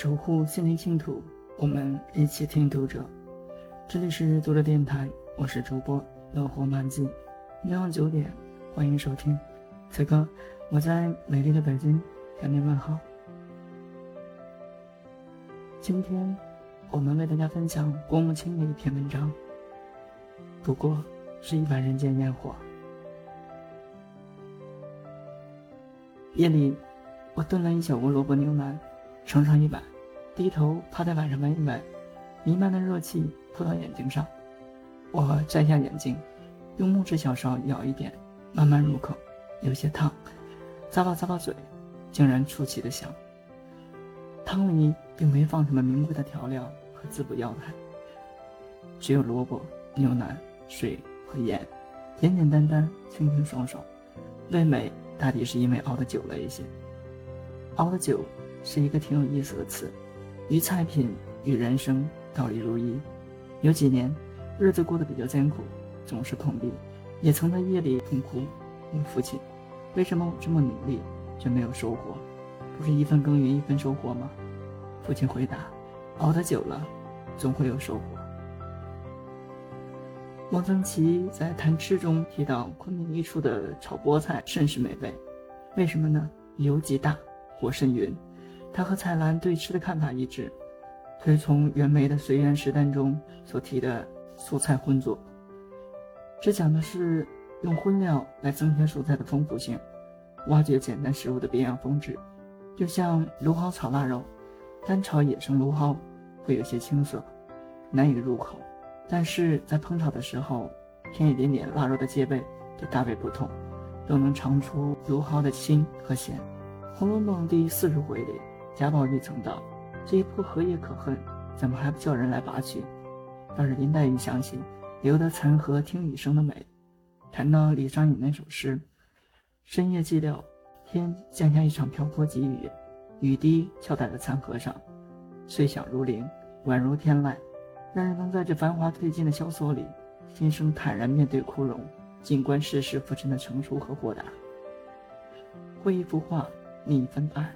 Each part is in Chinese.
守护心灵净土，我们一起听读者。这里是读者电台，我是主播乐活漫记。每晚九点，欢迎收听。此刻，我在美丽的北京向您问好。今天，我们为大家分享郭沫清的一篇文章。不过是一碗人间烟火。夜里，我炖了一小锅萝卜牛腩，盛上一碗，低头趴在碗上闻一闻，弥漫的热气扑到眼睛上。我摘下眼镜，用木质小勺舀一点，慢慢入口，有些烫，咂吧咂吧嘴，竟然出奇的香。汤里并没放什么名贵的调料和滋补药材，只有萝卜、牛腩。水和盐，简简单单，清清爽爽，味美大抵是因为熬的久了一些。熬的久是一个挺有意思的词，与菜品与人生道理如一。有几年日子过得比较艰苦，总是碰壁，也曾在夜里痛哭问父亲：“为什么我这么努力却没有收获？不是一分耕耘一分收获吗？”父亲回答：“熬得久了，总会有收获。”汪曾祺在谈吃中提到，昆明一处的炒菠菜甚是美味，为什么呢？油极大，火甚匀。他和蔡澜对吃的看法一致，推崇袁枚的《随园食单》中所提的素菜荤做。这讲的是用荤料来增添蔬菜的丰富性，挖掘简单食物的别样风致。就像芦蒿炒腊肉，单炒野生芦蒿会有些青涩，难以入口。但是在烹炒的时候，添一点点腊肉的戒备就大为不同，都能尝出芦蒿的清和咸。《红楼梦》第四十回里，贾宝玉曾道：“这一棵荷叶可恨，怎么还不叫人来拔去？”倒是林黛玉想起“留得残荷听雨声”的美，谈到李商隐那首诗：“深夜寂寥，天降下一场瓢泼急雨，雨滴敲打在残荷上，碎响如铃，宛如天籁。”让人能在这繁华褪尽的萧索里，心生坦然面对枯荣，静观世事浮沉的成熟和豁达。绘一幅画，拟一份爱，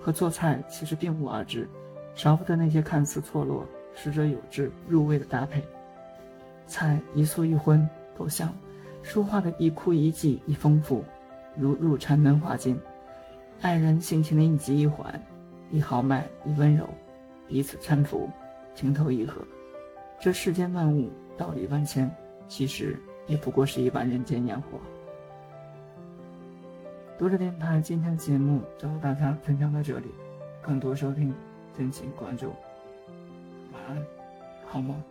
和做菜其实并无二致，少不得那些看似错落，实则有致、入味的搭配。菜一素一荤都香，书画的一枯一寂一丰富，如入禅门画境。爱人性情的一急一缓，一豪迈一温柔，彼此搀扶，情投意合。这世间万物道理万千，其实也不过是一碗人间烟火。读者电台今天的节目就和大家分享到这里，更多收听敬请关注。晚安，好梦。